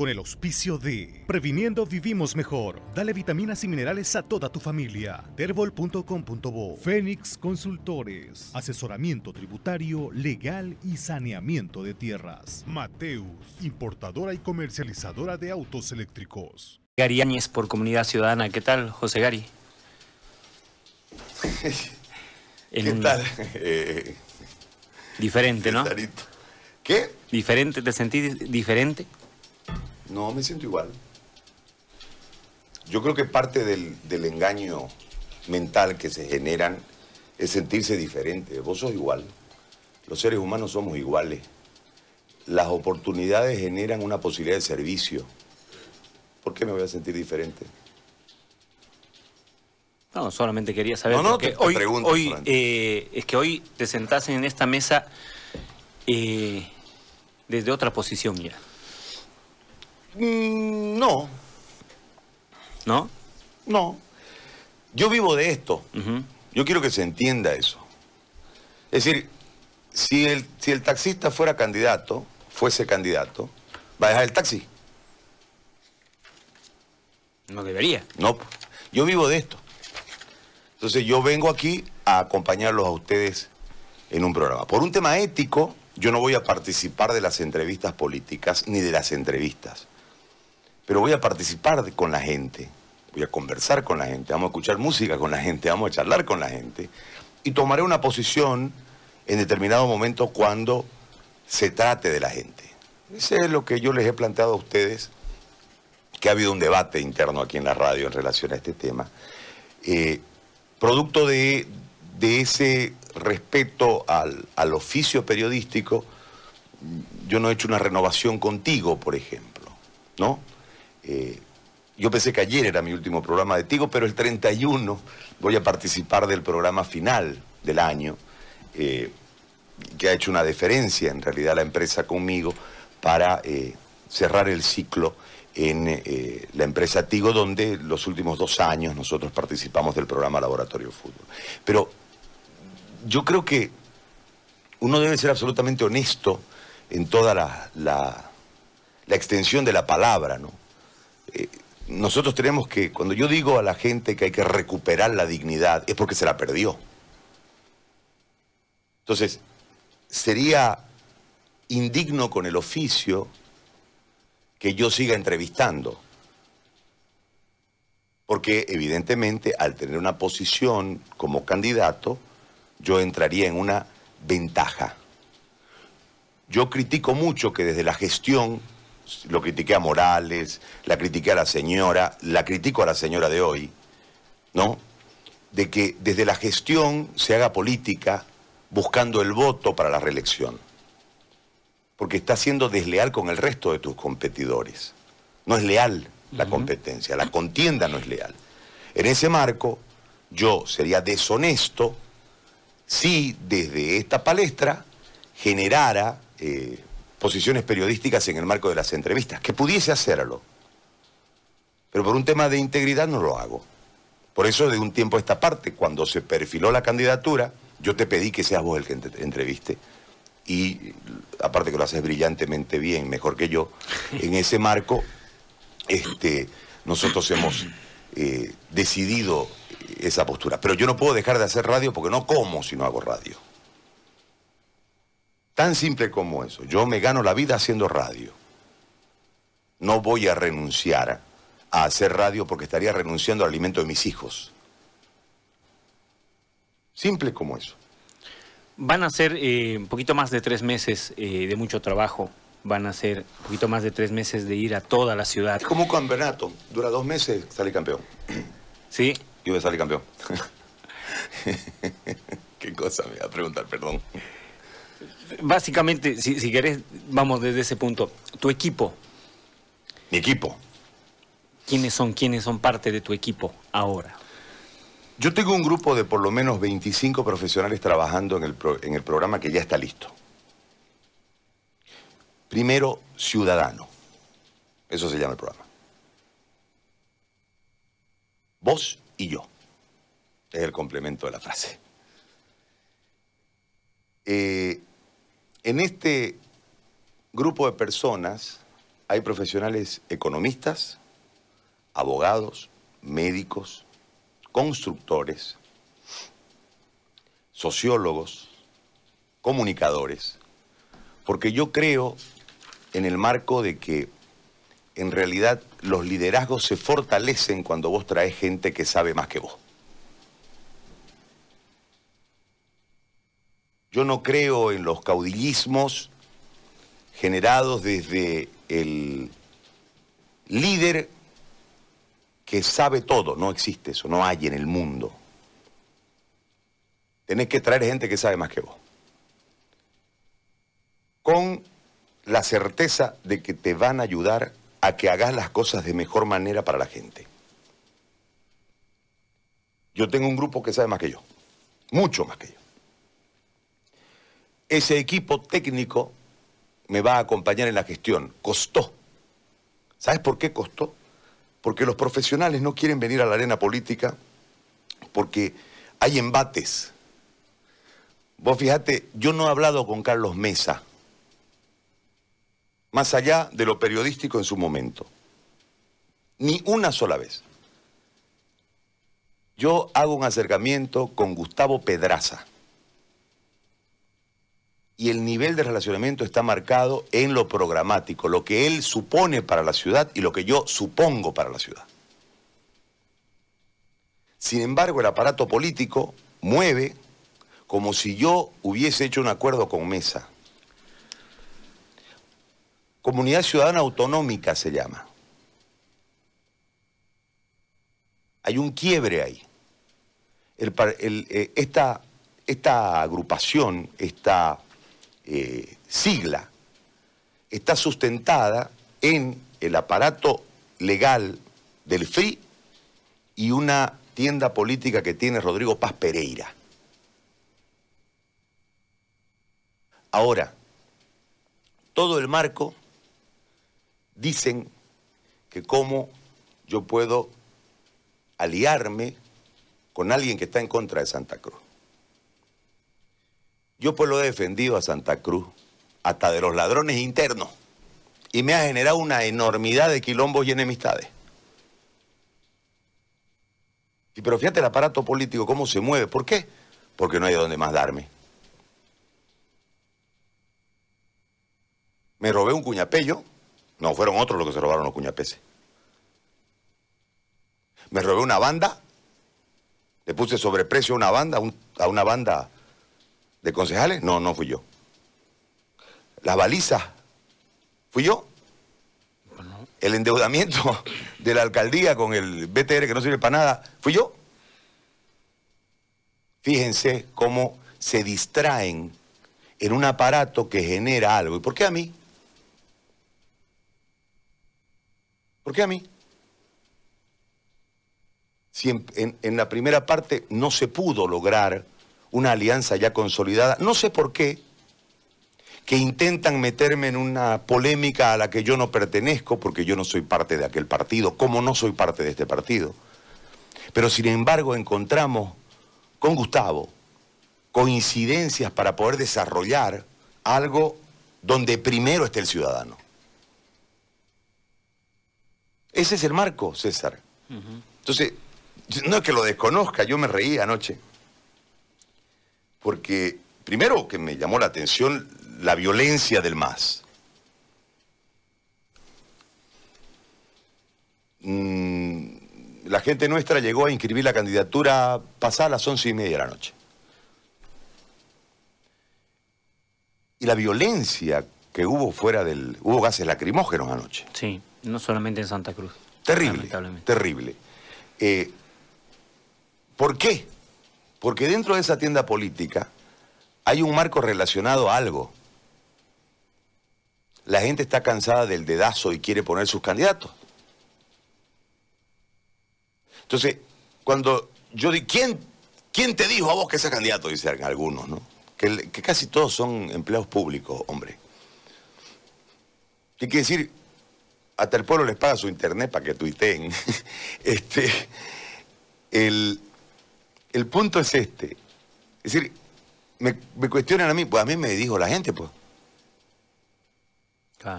con el auspicio de Previniendo Vivimos Mejor. Dale vitaminas y minerales a toda tu familia. Terbol.com.bo Fénix Consultores. Asesoramiento tributario, legal y saneamiento de tierras. Mateus, importadora y comercializadora de autos eléctricos. Gary Áñez por Comunidad Ciudadana. ¿Qué tal, José Gary? ¿Qué tal? Diferente, ¿no? ¿Qué? ¿Diferente? ¿Te sentís diferente? No, me siento igual. Yo creo que parte del, del engaño mental que se generan es sentirse diferente. Vos sos igual. Los seres humanos somos iguales. Las oportunidades generan una posibilidad de servicio. ¿Por qué me voy a sentir diferente? No, solamente quería saber. No, no, porque te- te hoy, pregunto hoy solamente. eh, es que hoy te sentás en esta mesa eh, desde otra posición, mira, Mm, no, ¿no? no. Yo vivo de esto. Yo quiero que se entienda eso. Es decir, si el, si el taxista fuera candidato, fuese candidato, ¿va a dejar el taxi? No debería. No, yo vivo de esto. Entonces yo vengo aquí a acompañarlos a ustedes en un programa. Por un tema ético, yo no voy a participar de las entrevistas políticas ni de las entrevistas. Pero voy a participar con la gente, voy a conversar con la gente, vamos a escuchar música con la gente, vamos a charlar con la gente y tomaré una posición en determinado momento cuando se trate de la gente. Ese es lo que yo les he planteado a ustedes que ha habido un debate interno aquí en la radio en relación a este tema. Eh, producto de, de ese respeto al, al oficio periodístico, yo no he hecho una renovación contigo, por ejemplo, ¿no? Eh, yo pensé que ayer era mi último programa de Tigo, pero el 31 voy a participar del programa final del año, eh, que ha hecho una deferencia en realidad la empresa conmigo para eh, cerrar el ciclo en la empresa Tigo, donde los últimos dos años nosotros participamos del programa Laboratorio Fútbol. Pero yo creo que uno debe ser absolutamente honesto en toda la- la extensión de la palabra, ¿no? Eh, nosotros tenemos que, cuando yo digo a la gente que hay que recuperar la dignidad, es porque se la perdió. Entonces, sería indigno con el oficio que yo siga entrevistando. Porque evidentemente al tener una posición como candidato, yo entraría en una ventaja. Yo critico mucho que desde la gestión, lo critiqué a Morales, la critiqué a la señora, la critico a la señora de hoy, ¿no? De que desde la gestión se haga política buscando el voto para la reelección. Porque está siendo desleal con el resto de tus competidores. No es leal la competencia, la contienda no es leal. En ese marco, yo sería deshonesto si desde esta palestra generara eh, posiciones periodísticas en el marco de las entrevistas, que pudiese hacerlo. Pero por un tema de integridad no lo hago. Por eso de un tiempo a esta parte, cuando se perfiló la candidatura, yo te pedí que seas vos el que te entreviste. Y aparte que lo haces brillantemente bien, mejor que yo, en ese marco, este, nosotros hemos eh, decidido esa postura. Pero yo no puedo dejar de hacer radio porque no como si no hago radio. Tan simple como eso. Yo me gano la vida haciendo radio. No voy a renunciar a hacer radio porque estaría renunciando al alimento de mis hijos. Simple como eso. Van a ser eh, un poquito más de tres meses eh, de mucho trabajo. Van a ser un poquito más de tres meses de ir a toda la ciudad. Es como un campeonato. Dura dos meses, sale campeón. ¿Sí? Yo voy a salir campeón. ¿Qué cosa me va a preguntar? Perdón. Básicamente, si, si querés, vamos desde ese punto. Tu equipo, Mi equipo. ¿quiénes son, quiénes son parte de tu equipo ahora? Yo tengo un grupo de por lo menos 25 profesionales trabajando en el, pro- en el programa que ya está listo. Primero, ciudadano. Eso se llama el programa. Vos y yo. Es el complemento de la frase. Eh, en este grupo de personas hay profesionales economistas, abogados, médicos, constructores, sociólogos, comunicadores, porque yo creo en el marco de que en realidad los liderazgos se fortalecen cuando vos traes gente que sabe más que vos. Yo no creo en los caudillismos generados desde el líder que sabe todo. No existe eso, no hay en el mundo. Tenés que traer gente que sabe más que vos. Con la certeza de que te van a ayudar a que hagas las cosas de mejor manera para la gente. Yo tengo un grupo que sabe más que yo, mucho más que yo. Ese equipo técnico me va a acompañar en la gestión. Costó. ¿Sabes por qué costó? Porque los profesionales no quieren venir a la arena política porque hay embates. Vos fíjate, yo no he hablado con Carlos Mesa, más allá de lo periodístico en su momento. Ni una sola vez. Yo hago un acercamiento con Gustavo Pedraza. Y el nivel de relacionamiento está marcado en lo programático, lo que él supone para la ciudad y lo que yo supongo para la ciudad. Sin embargo, el aparato político mueve como si yo hubiese hecho un acuerdo con Mesa. Comunidad Ciudadana Autonómica se llama. Hay un quiebre ahí. Eh, esta, esta, agrupación, esta eh, sigla, está sustentada en el aparato legal del FRI y una tienda política que tiene Rodrigo Paz Pereira. Ahora, todo el marco dicen que cómo yo puedo aliarme con alguien que está en contra de Santa Cruz. Yo pues lo he defendido a Santa Cruz, hasta de los ladrones internos, y me ha generado una enormidad de quilombos y enemistades. Y pero fíjate el aparato político, cómo se mueve. ¿Por qué? Porque no hay de dónde más darme. Me robé un cuñapello, no, fueron otros los que se robaron los cuñapeses. Me robé una banda, le puse sobreprecio a una banda, a una banda de concejales. No, no fui yo. Las balizas, fui yo. El endeudamiento de la alcaldía con el BTR que no sirve para nada, fui yo. Fíjense cómo se distraen en un aparato que genera algo. ¿Y por qué a mí? ¿Por qué a mí? Si en, la primera parte no se pudo lograr una alianza ya consolidada, no sé por qué, que intentan meterme en una polémica a la que yo no pertenezco, porque yo no soy parte de aquel partido, como no soy parte de este partido. Pero sin embargo encontramos con Gustavo coincidencias para poder desarrollar algo donde primero esté el ciudadano. Ese es el marco, César. Entonces, no es que lo desconozca, yo me reí anoche. Porque, primero que me llamó la atención la violencia del MAS. Mm, la gente nuestra llegó a inscribir la candidatura pasada las once y media de la noche. Y la violencia que hubo fuera del... Hubo gases lacrimógenos anoche. Sí. No solamente en Santa Cruz. Terrible, terrible. Eh, ¿Por qué? Porque dentro de esa tienda política hay un marco relacionado a algo. La gente está cansada del dedazo y quiere poner sus candidatos. Entonces, cuando yo digo, ¿quién, ¿quién te dijo a vos que ese candidato? Dicen algunos, ¿no? Que, casi todos son empleados públicos, hombre. ¿Qué quiere decir? hasta el pueblo les paga su internet para que tuiteen. este, el, punto es este. Es decir, me, cuestionan a mí, pues a mí me dijo la gente, pues.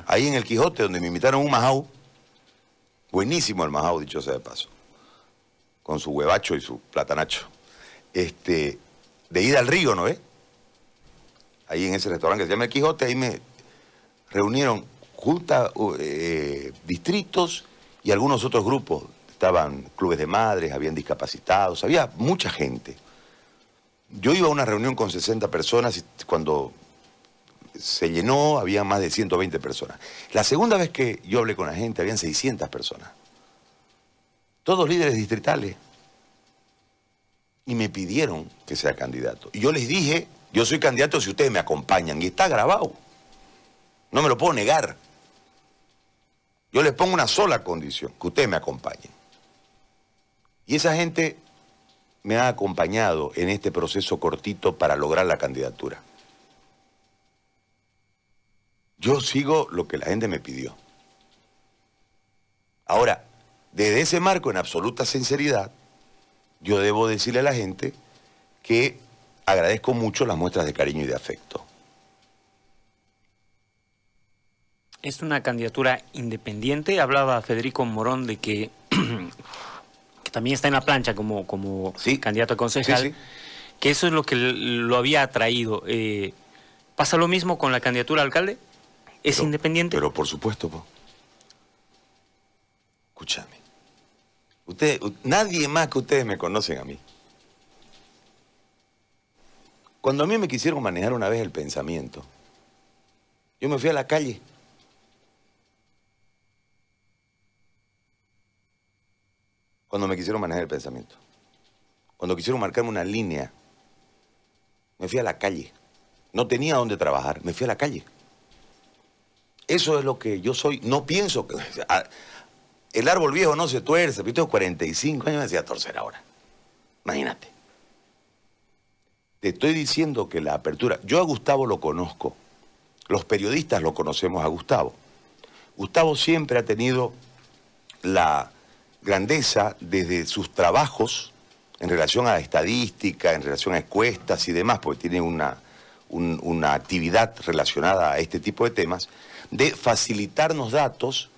Ahí en el Quijote, donde me invitaron un majau, buenísimo el majau, dicho sea de paso, con su huevacho y su platanacho. Este, de ida al río, ¿no ves? Ahí en ese restaurante que se llama El Quijote, ahí me reunieron junta, eh, distritos y algunos otros grupos. Estaban clubes de madres, habían discapacitados, había mucha gente. Yo iba a una reunión con 60 personas y cuando se llenó había más de 120 personas. La segunda vez que yo hablé con la gente habían 600 personas. Todos líderes distritales. Y me pidieron que sea candidato. Y yo les dije, yo soy candidato si ustedes me acompañan. Y está grabado. No me lo puedo negar. Yo les pongo una sola condición, que ustedes me acompañen. Y esa gente me ha acompañado en este proceso cortito para lograr la candidatura. Yo sigo lo que la gente me pidió. Ahora, desde ese marco, en absoluta sinceridad, yo debo decirle a la gente que agradezco mucho las muestras de cariño y de afecto. Es una candidatura independiente. Hablaba Federico Morón de que, también está en la plancha como, como candidato a concejal, que eso es lo que lo había atraído. Eh, ¿Pasa lo mismo con la candidatura a alcalde? ¿Es independiente? Pero por supuesto, escúchame. Usted, nadie más que ustedes me conocen a mí. Cuando a mí me quisieron manejar una vez el pensamiento, yo me fui a la calle. Cuando me quisieron manejar el pensamiento. Cuando quisieron marcarme una línea, me fui a la calle. No tenía dónde trabajar, me fui a la calle. Eso es lo que yo soy. No pienso que... El árbol viejo no se tuerce. Yo tengo 45 años, me decía torcer ahora. Imagínate. Te estoy diciendo que la apertura... Yo a Gustavo lo conozco. Los periodistas lo conocemos a Gustavo. Gustavo siempre ha tenido la grandeza desde sus trabajos en relación a estadística, en relación a encuestas y demás, porque tiene una, una actividad relacionada a este tipo de temas, de facilitarnos datos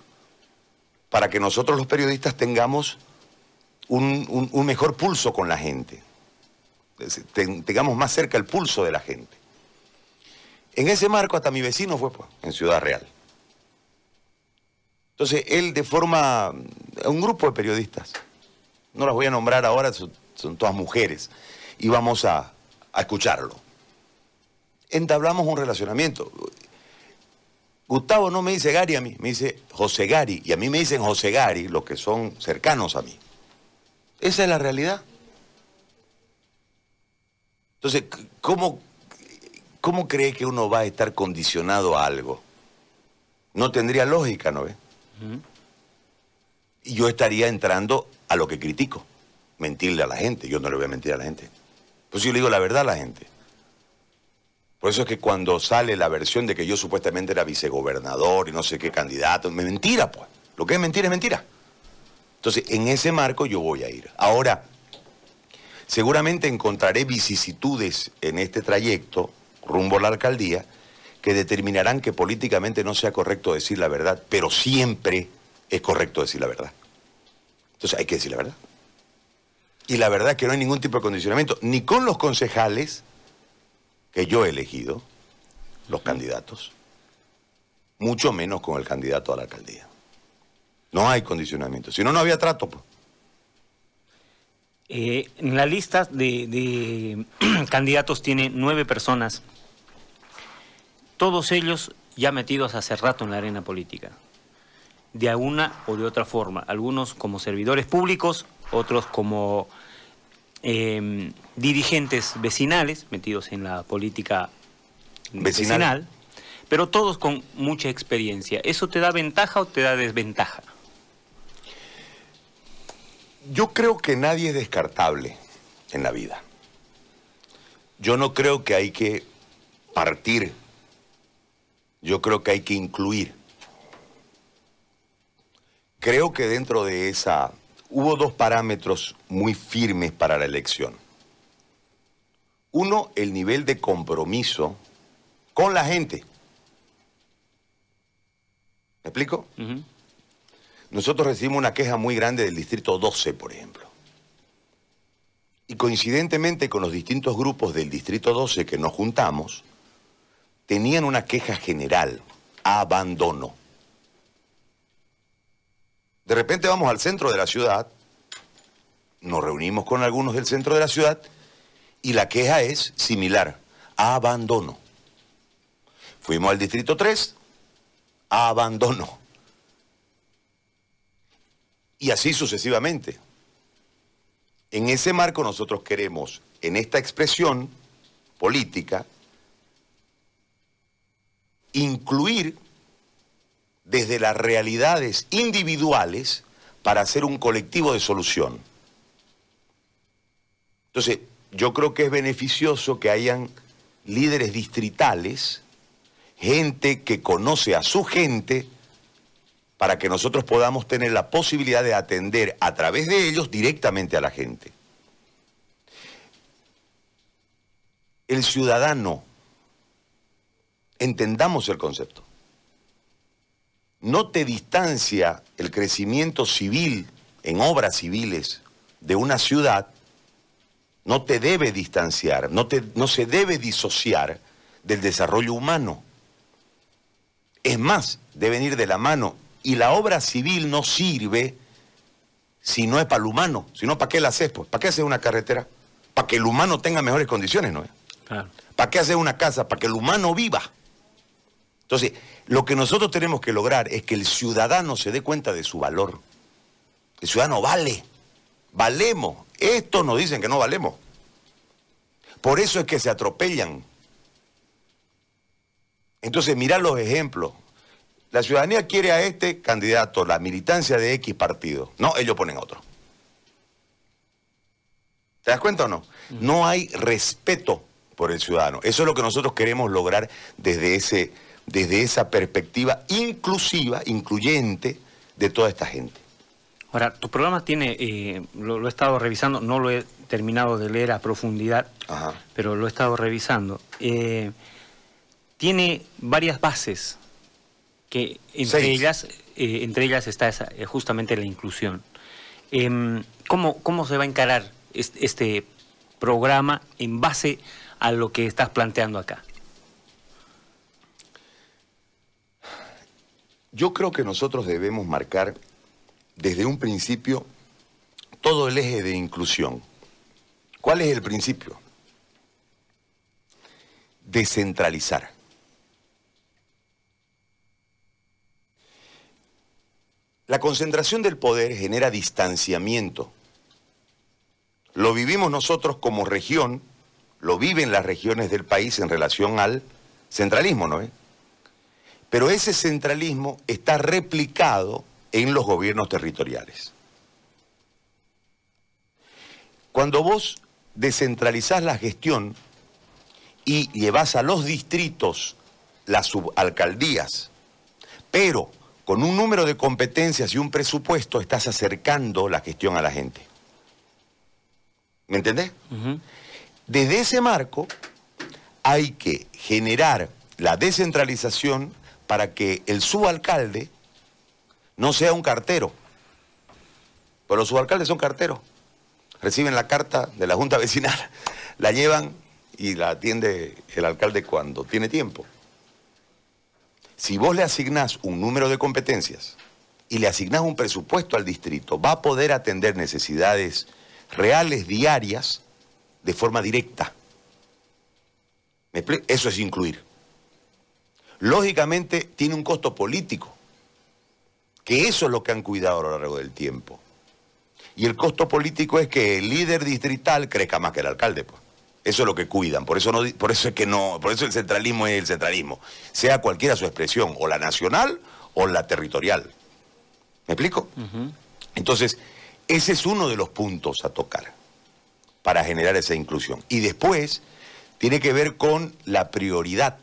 para que nosotros los periodistas tengamos un, mejor pulso con la gente, tengamos más cerca el pulso de la gente. En ese marco hasta mi vecino fue pues, en Ciudad Real. Entonces él de forma, un grupo de periodistas, no las voy a nombrar ahora, son, todas mujeres, y vamos a, escucharlo. Entablamos un relacionamiento. Gustavo no me dice Gary a mí, me dice José Gary. Y a mí me dicen José Gary, los que son cercanos a mí. Esa es la realidad. Entonces, ¿cómo, cómo cree que uno va a estar condicionado a algo? No tendría lógica, ¿no Y yo estaría entrando a lo que critico. Mentirle a la gente. Yo no le voy a mentir a la gente. Pues yo le digo la verdad a la gente. Por eso es que cuando sale la versión de que yo supuestamente era vicegobernador y no sé qué candidato, me mentira, pues. Lo que es mentira es mentira. Entonces, en ese marco yo voy a ir. Ahora, seguramente encontraré vicisitudes en este trayecto rumbo a la alcaldía que determinarán que políticamente no sea correcto decir la verdad, pero siempre es correcto decir la verdad. Entonces hay que decir la verdad. Y la verdad es que no hay ningún tipo de condicionamiento, ni con los concejales, que yo he elegido, los candidatos, mucho menos con el candidato a la alcaldía. No hay condicionamiento. Si no, no había trato. Pues. Eh, la lista de, candidatos tiene nueve personas, todos ellos ya metidos hace rato en la arena política, de alguna o de otra forma, algunos como servidores públicos, otros como Em, dirigentes vecinales, metidos en la política vecinal. pero todos con mucha experiencia. ¿Eso te da ventaja o te da desventaja? Yo creo que nadie es descartable en la vida. Yo no creo que hay que partir. Yo creo que hay que incluir. Creo que dentro de esa hubo dos parámetros muy firmes para la elección. Uno, el nivel de compromiso con la gente. ¿Me explico? Nosotros recibimos una queja muy grande del Distrito 12, por ejemplo. Y coincidentemente con los distintos grupos del Distrito 12 que nos juntamos, tenían una queja general, abandono. De repente vamos al centro de la ciudad, nos reunimos con algunos del centro de la ciudad y la queja es similar, abandono. Fuimos al Distrito 3, abandono. Y así sucesivamente. En ese marco nosotros queremos, en esta expresión política, incluir desde las realidades individuales para hacer un colectivo de solución. Entonces, yo creo que es beneficioso que hayan líderes distritales, gente que conoce a su gente, para que nosotros podamos tener la posibilidad de atender a través de ellos directamente a la gente. El ciudadano, entendamos el concepto, no te distancia el crecimiento civil en obras civiles de una ciudad, no te debe distanciar, no, te- no se debe disociar del desarrollo humano. Es más, deben ir de la mano. Y la obra civil no sirve si no es para el humano. Si no, ¿para qué la haces? Pues? ¿Para qué haces una carretera? Para que el humano tenga mejores condiciones, ¿no? Claro. ¿Para qué hacer una casa? Para que el humano viva. Entonces, lo que nosotros tenemos que lograr es que el ciudadano se dé cuenta de su valor. El ciudadano vale. Valemos. Estos nos dicen que no valemos. Por eso es que se atropellan. Entonces, mirá los ejemplos. La ciudadanía quiere a este candidato, la militancia de X partido. No, ellos ponen otro. ¿Te das cuenta o no? No hay respeto por el ciudadano. Eso es lo que nosotros queremos lograr desde, ese, desde esa perspectiva inclusiva, incluyente de toda esta gente. Ahora, tu programa tiene, eh, lo, lo he estado revisando, no lo he terminado de leer a profundidad, Ajá. pero lo he estado revisando. Eh, tiene varias bases, que entre Seis. ellas, eh, entre ellas está esa, justamente la inclusión. Em, ¿cómo, ¿Cómo se va a encarar es- este programa en base a lo que estás planteando acá? Yo creo que nosotros debemos marcar desde un principio todo el eje de inclusión. ¿Cuál es el principio? Descentralizar. La concentración del poder genera distanciamiento. Lo vivimos nosotros como región, lo viven las regiones del país en relación al centralismo, ¿no es? Pero ese centralismo está replicado en los gobiernos territoriales. Cuando vos descentralizás la gestión y llevas a los distritos las subalcaldías, pero con un número de competencias y un presupuesto estás acercando la gestión a la gente. ¿Me entendés? Desde ese marco hay que generar la descentralización para que el subalcalde no sea un cartero. Pero los subalcaldes son carteros. Reciben la carta de la Junta Vecinal, la llevan y la atiende el alcalde cuando tiene tiempo. Si vos le asignás un número de competencias y le asignás un presupuesto al distrito, va a poder atender necesidades reales diarias de forma directa. ¿Me expli- Eso es incluir. Lógicamente tiene un costo político, que eso es lo que han cuidado a lo largo del tiempo. Y el costo político es que el líder distrital crezca más que el alcalde. pues. Eso es lo que cuidan. Por eso, no, por eso es que no, por eso el centralismo es el centralismo. Sea cualquiera su expresión, o la nacional o la territorial. ¿Me explico? Entonces, ese es uno de los puntos a tocar para generar esa inclusión. Y después tiene que ver con la prioridad.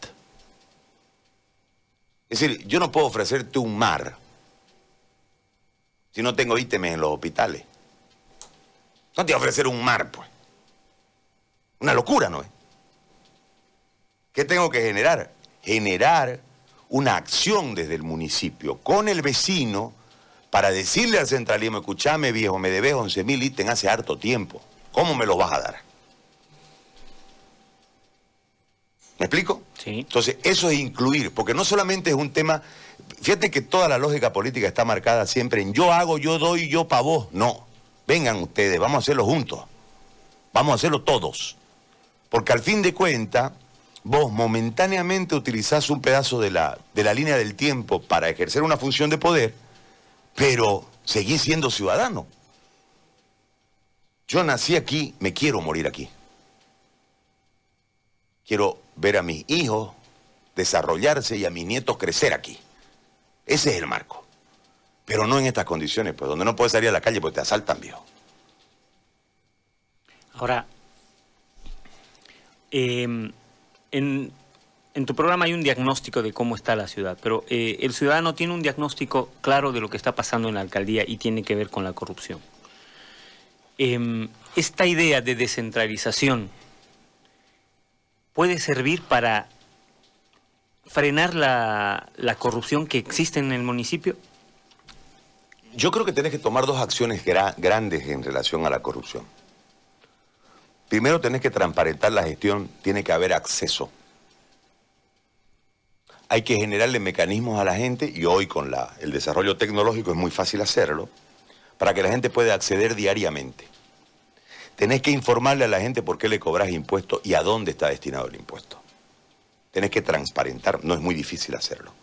Es decir, yo no puedo ofrecerte un mar si no tengo ítems en los hospitales. No te voy a ofrecer un mar, pues. Una locura, ¿no es? ¿Qué tengo que generar? Generar una acción desde el municipio con el vecino para decirle al centralismo, escúchame viejo, me debes 11 mil ítems hace harto tiempo. ¿Cómo me los vas a dar? ¿Me explico? Entonces, eso es incluir, porque no solamente es un tema, fíjate que toda la lógica política está marcada siempre en yo hago, yo doy, yo para vos. No, vengan ustedes, vamos a hacerlo juntos, vamos a hacerlo todos. Porque al fin de cuentas, vos momentáneamente utilizás un pedazo de la, de la línea del tiempo para ejercer una función de poder, pero seguís siendo ciudadano. Yo nací aquí, me quiero morir aquí. Quiero ver a mis hijos desarrollarse y a mis nietos crecer aquí. Ese es el marco. Pero no en estas condiciones, pues donde no puedes salir a la calle porque te asaltan, viejo. Ahora, eh, en, en, tu programa hay un diagnóstico de cómo está la ciudad, pero eh, el ciudadano tiene un diagnóstico claro de lo que está pasando en la alcaldía y tiene que ver con la corrupción. Eh, esta idea de descentralización puede servir para frenar la, la, corrupción que existe en el municipio? Yo creo que tenés que tomar dos acciones gra grandes en relación a la corrupción. Primero tenés que transparentar la gestión, tiene que haber acceso. Hay que generarle mecanismos a la gente y hoy con la, el desarrollo tecnológico es muy fácil hacerlo, para que la gente pueda acceder diariamente. Tenés que informarle a la gente por qué le cobras impuestos y a dónde está destinado el impuesto. Tenés que transparentar, no es muy difícil hacerlo.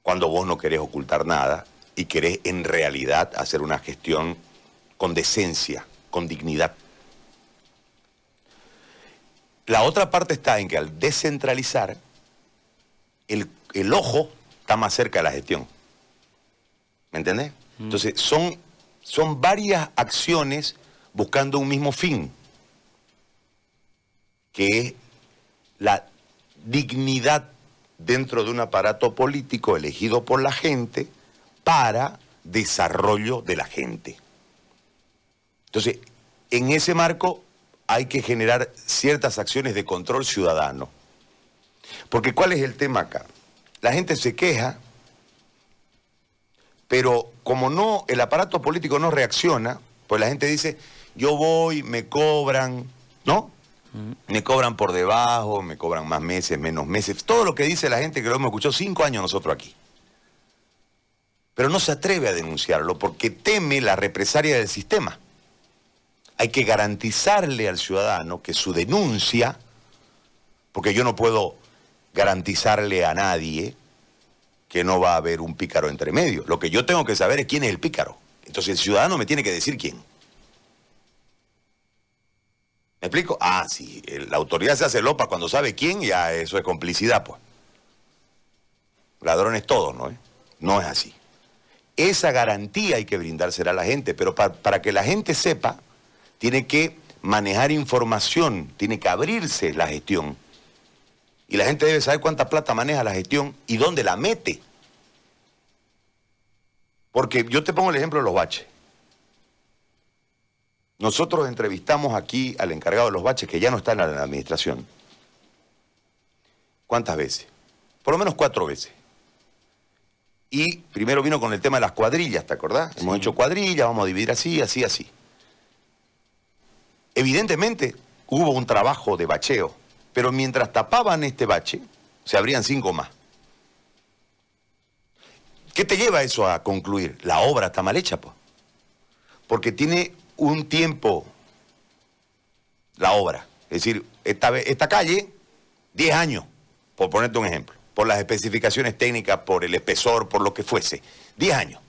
Cuando vos no querés ocultar nada y querés en realidad hacer una gestión con decencia, con dignidad. La otra parte está en que al descentralizar, el, el ojo está más cerca de la gestión. ¿Me entendés? Mm. Entonces, son, son varias acciones buscando un mismo fin, que es la dignidad dentro de un aparato político elegido por la gente para desarrollo de la gente. Entonces, en ese marco hay que generar ciertas acciones de control ciudadano. Porque ¿cuál es el tema acá? La gente se queja, pero como no el aparato político no reacciona, pues la gente dice, yo voy, me cobran, ¿no? Me cobran por debajo, me cobran más meses, menos meses. Todo lo que dice la gente que lo hemos escuchado cinco años nosotros aquí. Pero no se atreve a denunciarlo porque teme la represalia del sistema. Hay que garantizarle al ciudadano que su denuncia, porque yo no puedo garantizarle a nadie que no va a haber un pícaro entre medio. Lo que yo tengo que saber es quién es el pícaro. Entonces el ciudadano me tiene que decir quién. ¿Me explico? Ah, sí, la autoridad se hace lopa cuando sabe quién, ya eso es complicidad, pues. Ladrones todos, ¿no? No es así. Esa garantía hay que brindársela a la gente, pero para, para que la gente sepa, tiene que manejar información, tiene que abrirse la gestión. Y la gente debe saber cuánta plata maneja la gestión y dónde la mete. Porque yo te pongo el ejemplo de los baches. Nosotros entrevistamos aquí al encargado de los baches, que ya no está en la administración. ¿Cuántas veces? Por lo menos cuatro veces. Y primero vino con el tema de las cuadrillas, ¿te acordás? Sí. Hemos hecho cuadrillas, vamos a dividir así, así, así. Evidentemente hubo un trabajo de bacheo, pero mientras tapaban este bache, se abrían cinco más. ¿Qué te lleva eso a concluir? La obra está mal hecha, pues. Porque tiene un tiempo la obra. Es decir, esta, esta calle, 10 años, por ponerte un ejemplo, por las especificaciones técnicas, por el espesor, por lo que fuese. 10 años.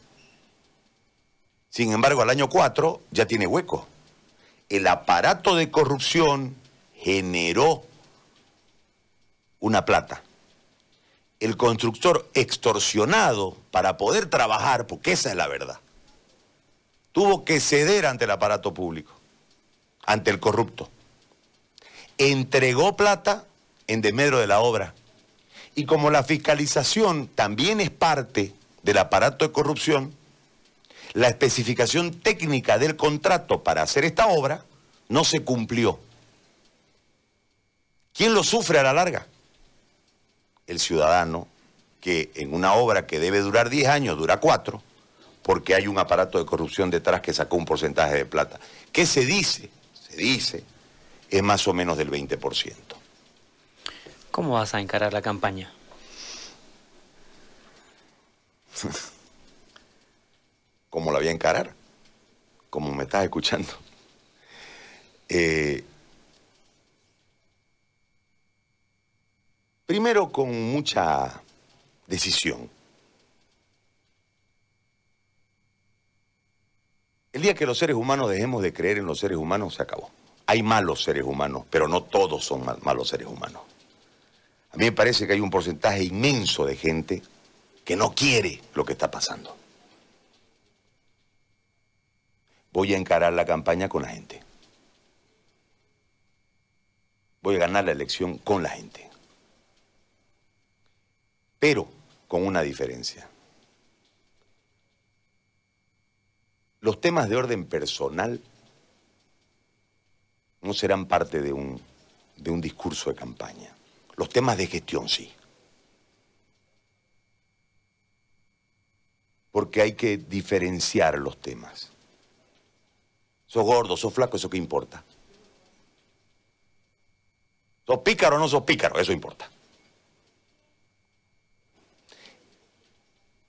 Sin embargo, al año 4 ya tiene hueco. El aparato de corrupción generó una plata. El constructor extorsionado para poder trabajar, porque esa es la verdad tuvo que ceder ante el aparato público, ante el corrupto. Entregó plata en desmedro de la obra. Y como la fiscalización también es parte del aparato de corrupción, la especificación técnica del contrato para hacer esta obra no se cumplió. ¿Quién lo sufre a la larga? El ciudadano que en una obra que debe durar 10 años dura 4, porque hay un aparato de corrupción detrás que sacó un porcentaje de plata. ¿Qué se dice? Se dice, es más o menos del 20%. ¿Cómo vas a encarar la campaña? ¿Cómo la voy a encarar? Como me estás escuchando. Eh, primero con mucha decisión. El día que los seres humanos dejemos de creer en los seres humanos, se acabó. Hay malos seres humanos, pero no todos son malos seres humanos. A mí me parece que hay un porcentaje inmenso de gente que no quiere lo que está pasando. Voy a encarar la campaña con la gente. Voy a ganar la elección con la gente. Pero con una diferencia. Los temas de orden personal no serán parte de un, de un discurso de campaña. Los temas de gestión sí. Porque hay que diferenciar los temas. Sos gordo, sos flaco, eso qué importa. Sos pícaro o no sos pícaro, eso importa.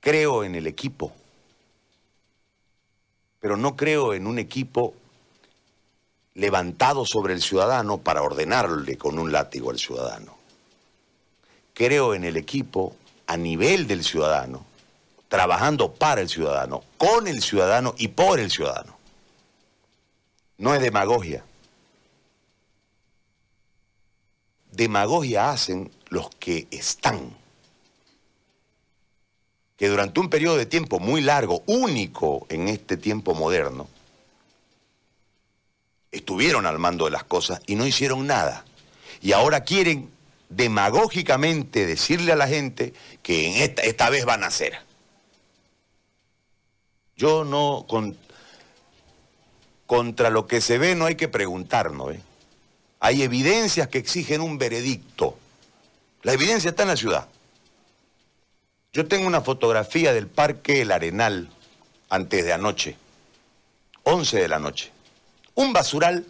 Creo en el equipo, pero no creo en un equipo levantado sobre el ciudadano para ordenarle con un látigo al ciudadano. Creo en el equipo a nivel del ciudadano, trabajando para el ciudadano, con el ciudadano y por el ciudadano. No es demagogia. Demagogia hacen los que están que durante un periodo de tiempo muy largo, único en este tiempo moderno, estuvieron al mando de las cosas y no hicieron nada. Y ahora quieren demagógicamente decirle a la gente que en esta, vez van a hacer. Yo no, con, contra lo que se ve no hay que preguntarnos. ¿eh? Hay evidencias que exigen un veredicto. La evidencia está en la ciudad. Yo tengo una fotografía del Parque El Arenal antes de anoche, 11 de la noche. Un basural.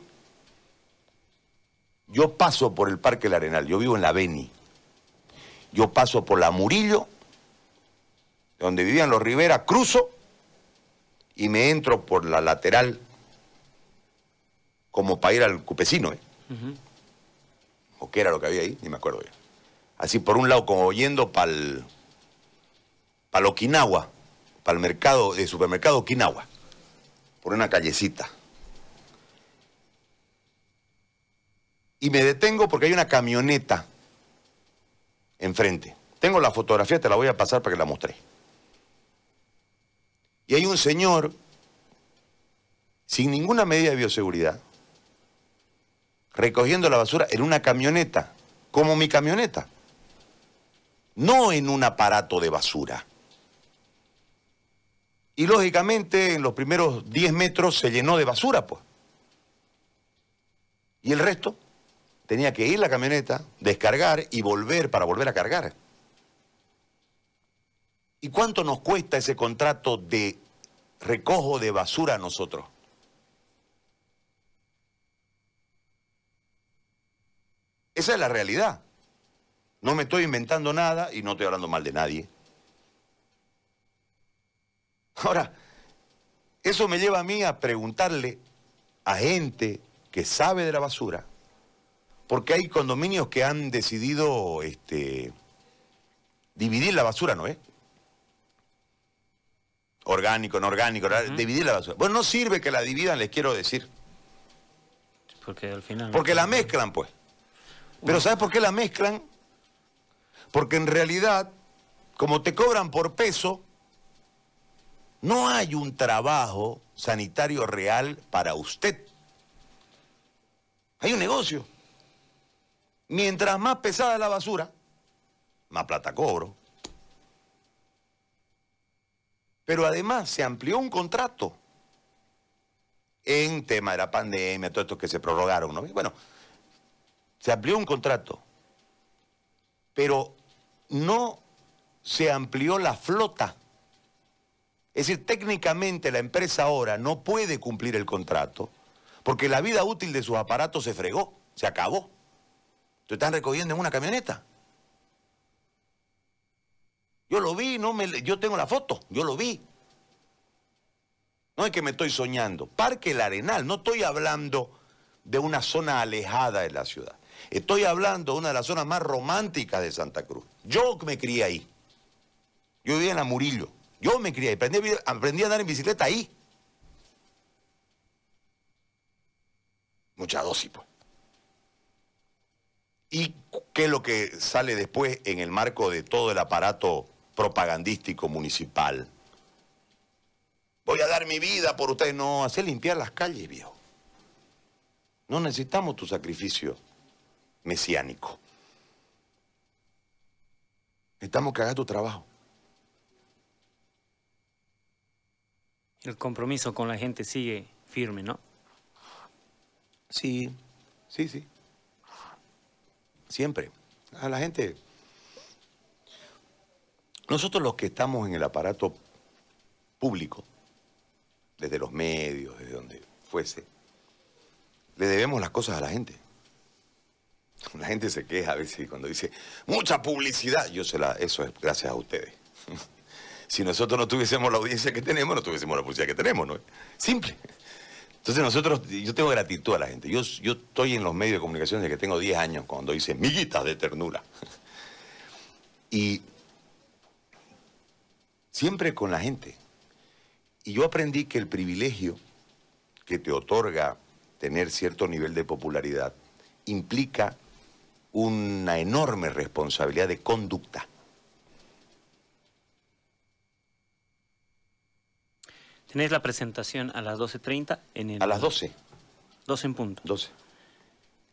Yo paso por el Parque El Arenal, yo vivo en la Beni. Yo paso por la Murillo, donde vivían los Rivera, cruzo y me entro por la lateral como para ir al Cupecino. ¿eh? ¿O qué era lo que había ahí? Ni me acuerdo ya. Así por un lado como yendo para el para Okinawa, para el mercado, el supermercado Okinawa, por una callecita. Y me detengo porque hay una camioneta enfrente. Tengo la fotografía, te la voy a pasar para que la mostré. Y hay un señor sin ninguna medida de bioseguridad recogiendo la basura en una camioneta, como mi camioneta, no en un aparato de basura. Y lógicamente en los primeros 10 metros se llenó de basura, pues. Y el resto tenía que ir la camioneta, descargar y volver para volver a cargar. ¿Y cuánto nos cuesta ese contrato de recojo de basura a nosotros? Esa es la realidad. No me estoy inventando nada y no estoy hablando mal de nadie. Ahora, eso me lleva a mí a preguntarle a gente que sabe de la basura, porque hay condominios que han decidido este, dividir la basura, ¿no es? Orgánico, no orgánico, dividir la basura. Bueno, no sirve que la dividan, les quiero decir. Porque al final... Porque la mezclan, pues. Pero ¿sabes por qué la mezclan? Porque en realidad, como te cobran por peso, no hay un trabajo sanitario real para usted. Hay un negocio. Mientras más pesada la basura, más plata cobro. Pero además se amplió un contrato en tema de la pandemia, todo esto que se prorrogaron, ¿no? Bueno, se amplió un contrato, pero no se amplió la flota. Es decir, técnicamente la empresa ahora no puede cumplir el contrato porque la vida útil de sus aparatos se fregó, se acabó. Te están recogiendo en una camioneta. Yo lo vi, no me, yo tengo la foto, yo lo vi. No es que me estoy soñando. Parque El Arenal, no estoy hablando de una zona alejada de la ciudad. Estoy hablando de una de las zonas más románticas de Santa Cruz. Yo me crié ahí. Yo vivía en Amurillo. Yo me crié. Aprendí, aprendí a andar en bicicleta ahí. Mucha dosis, pues. ¿Y qué es lo que sale después en el marco de todo el aparato propagandístico municipal? Voy a dar mi vida por ustedes. No, hacer limpiar las calles, viejo. No necesitamos tu sacrificio mesiánico. Necesitamos que hagas tu trabajo. El compromiso con la gente sigue firme, ¿no? Sí, sí, sí. Siempre. A la gente. Nosotros los que estamos en el aparato público, desde los medios, desde donde fuese, le debemos las cosas a la gente. La gente se queja a veces cuando dice, mucha publicidad. Yo se la, eso es gracias a ustedes. si nosotros no tuviésemos la audiencia que tenemos, no tuviésemos la publicidad que tenemos, ¿no? Simple. Entonces nosotros, yo tengo gratitud a la gente. Yo, yo estoy en los medios de comunicación desde que tengo 10 años, cuando hice miguitas de ternura. Y siempre con la gente. Y yo aprendí que el privilegio que te otorga tener cierto nivel de popularidad implica una enorme responsabilidad de conducta. Tenés la presentación a las 12.30 en el... A las 12. 12 en punto. 12.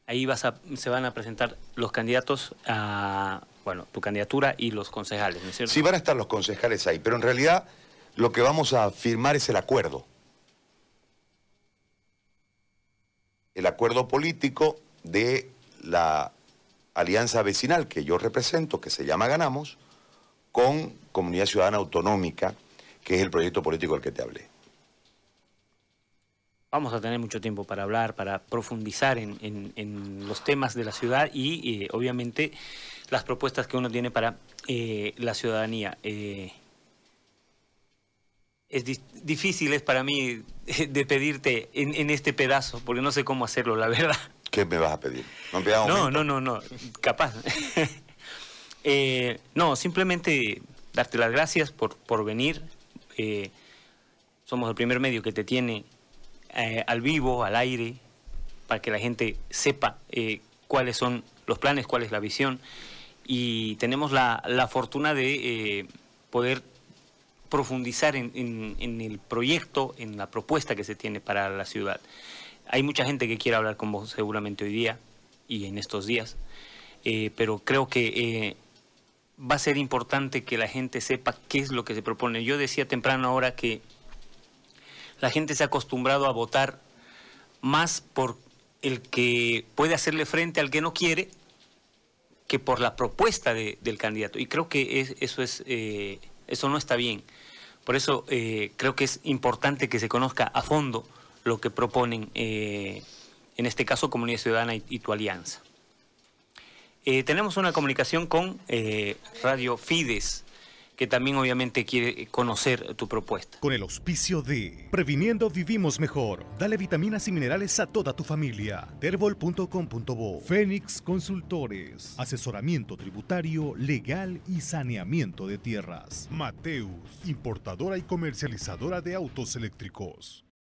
Ahí vas a, se van a presentar los candidatos a, bueno, tu candidatura y los concejales, ¿no es cierto? Sí, van a estar los concejales ahí, pero en realidad lo que vamos a firmar es el acuerdo. El acuerdo político de la alianza vecinal que yo represento, que se llama Ganamos, con Comunidad Ciudadana Autonómica, que es el proyecto político del que te hablé. Vamos a tener mucho tiempo para hablar, para profundizar en, los temas de la ciudad y eh, obviamente las propuestas que uno tiene para eh, la ciudadanía. Eh, es difícil es para mí de pedirte en, este pedazo, porque no sé cómo hacerlo, la verdad. ¿Qué me vas a pedir? No, no, no, no, capaz. no, simplemente darte las gracias por, por venir, eh, somos el primer medio que te tiene eh, al vivo, al aire, para que la gente sepa eh, cuáles son los planes, cuál es la visión. Y tenemos la, fortuna de poder profundizar en, el proyecto, en la propuesta que se tiene para la ciudad. Hay mucha gente que quiere hablar con vos seguramente hoy día y en estos días, pero creo que va a ser importante que la gente sepa qué es lo que se propone. Yo decía temprano ahora que la gente se ha acostumbrado a votar más por el que puede hacerle frente al que no quiere que por la propuesta del candidato. Y creo que eso, es, eh, eso no está bien. Por eso eh, creo que es importante que se conozca a fondo lo que proponen, eh, en este caso, Comunidad Ciudadana y tu alianza. Eh, tenemos una comunicación con eh, Radio Fides, que también obviamente quiere conocer tu propuesta. Con el auspicio de Previniendo Vivimos Mejor. Dale vitaminas y minerales a toda tu familia. Terbol.com.bo Fénix Consultores. Asesoramiento tributario, legal y saneamiento de tierras. Mateus, importadora y comercializadora de autos eléctricos.